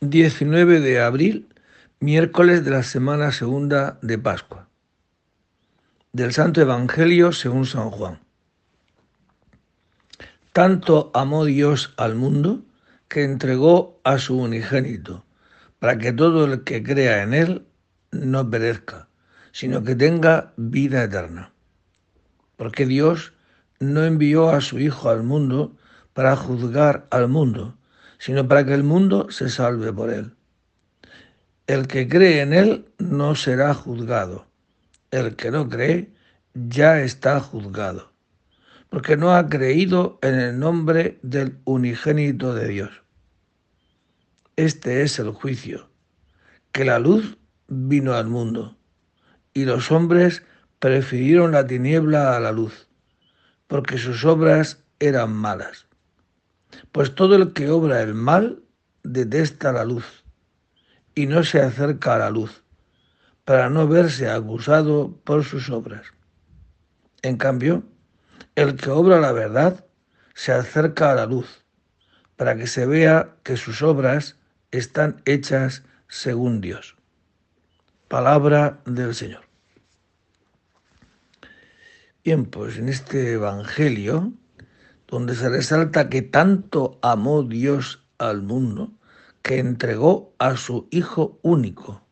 19 de abril, miércoles de la semana segunda de Pascua. Del Santo Evangelio según San Juan. Tanto amó Dios al mundo que entregó a su unigénito, para que todo el que crea en él no perezca, sino que tenga vida eterna. Porque Dios no envió a su Hijo al mundo para juzgar al mundo, sino para que el mundo se salve por él. El que cree en él no será juzgado. El que no cree ya está juzgado, porque no ha creído en el nombre del unigénito de Dios. Este es el juicio, que la luz vino al mundo, y los hombres prefirieron la tiniebla a la luz, porque sus obras eran malas. Pues todo el que obra el mal detesta la luz y no se acerca a la luz, para no verse acusado por sus obras. En cambio, el que obra la verdad se acerca a la luz, para que se vea que sus obras están hechas según Dios. Palabra del Señor. Bien, pues en este Evangelio donde se resalta que tanto amó Dios al mundo que entregó a su Hijo único,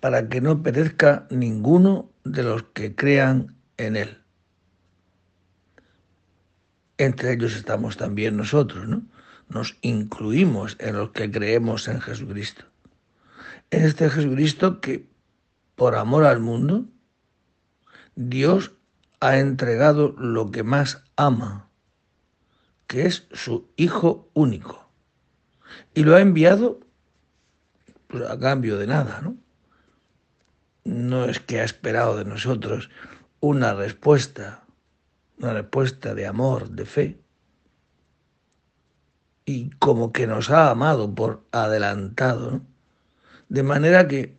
para que no perezca ninguno de los que crean en Él. Entre ellos estamos también nosotros, ¿no? Nos incluimos en los que creemos en Jesucristo. En este Jesucristo que, por amor al mundo, Dios ha entregado lo que más ama, que es su Hijo único. Y lo ha enviado pues, a cambio de nada, ¿no? No es que ha esperado de nosotros una respuesta, una respuesta de amor, de fe. Y como que nos ha amado por adelantado, ¿no? De manera que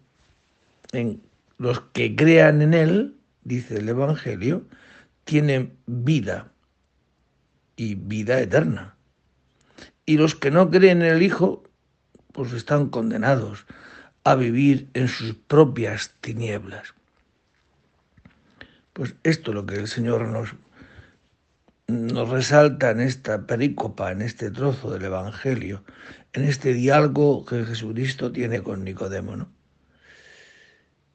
los que crean en Él, dice el Evangelio, tienen vida y vida eterna. Y los que no creen en el Hijo, pues están condenados a vivir en sus propias tinieblas. Pues esto es lo que el Señor nos, nos resalta en esta perícopa, en este trozo del Evangelio, en este diálogo que Jesucristo tiene con Nicodemo.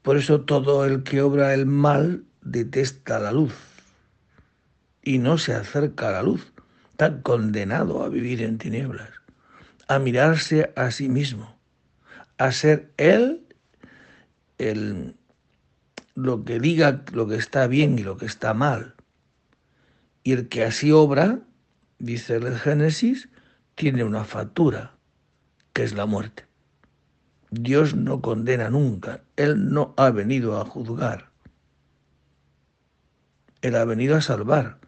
Por eso todo el que obra el mal detesta la luz y no se acerca a la luz está condenado a vivir en tinieblas, a mirarse a sí mismo, a ser él el, lo que diga lo que está bien y lo que está mal. Y el que así obra, dice el Génesis, tiene una factura, que es la muerte. Dios no condena nunca, Él no ha venido a juzgar, Él ha venido a salvar.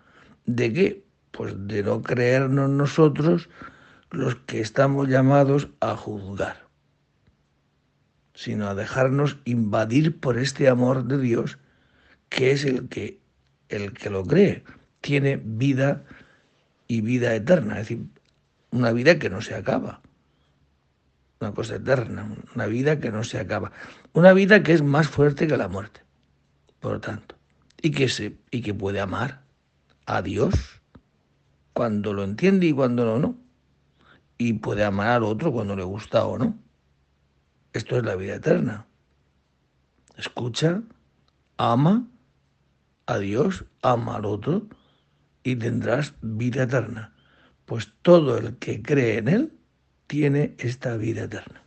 ¿De qué? Pues de no creernos nosotros los que estamos llamados a juzgar, sino a dejarnos invadir por este amor de Dios que es el que el que lo cree tiene vida y vida eterna, es decir, una vida que no se acaba. Una cosa eterna, una vida que no se acaba. Una vida que es más fuerte que la muerte, por lo tanto, y que, se, y que puede amar a Dios cuando lo entiende y cuando no, no. Y puede amar al otro cuando le gusta o no. Esto es la vida eterna. Escucha, ama a Dios, ama al otro y tendrás vida eterna. Pues todo el que cree en Él tiene esta vida eterna.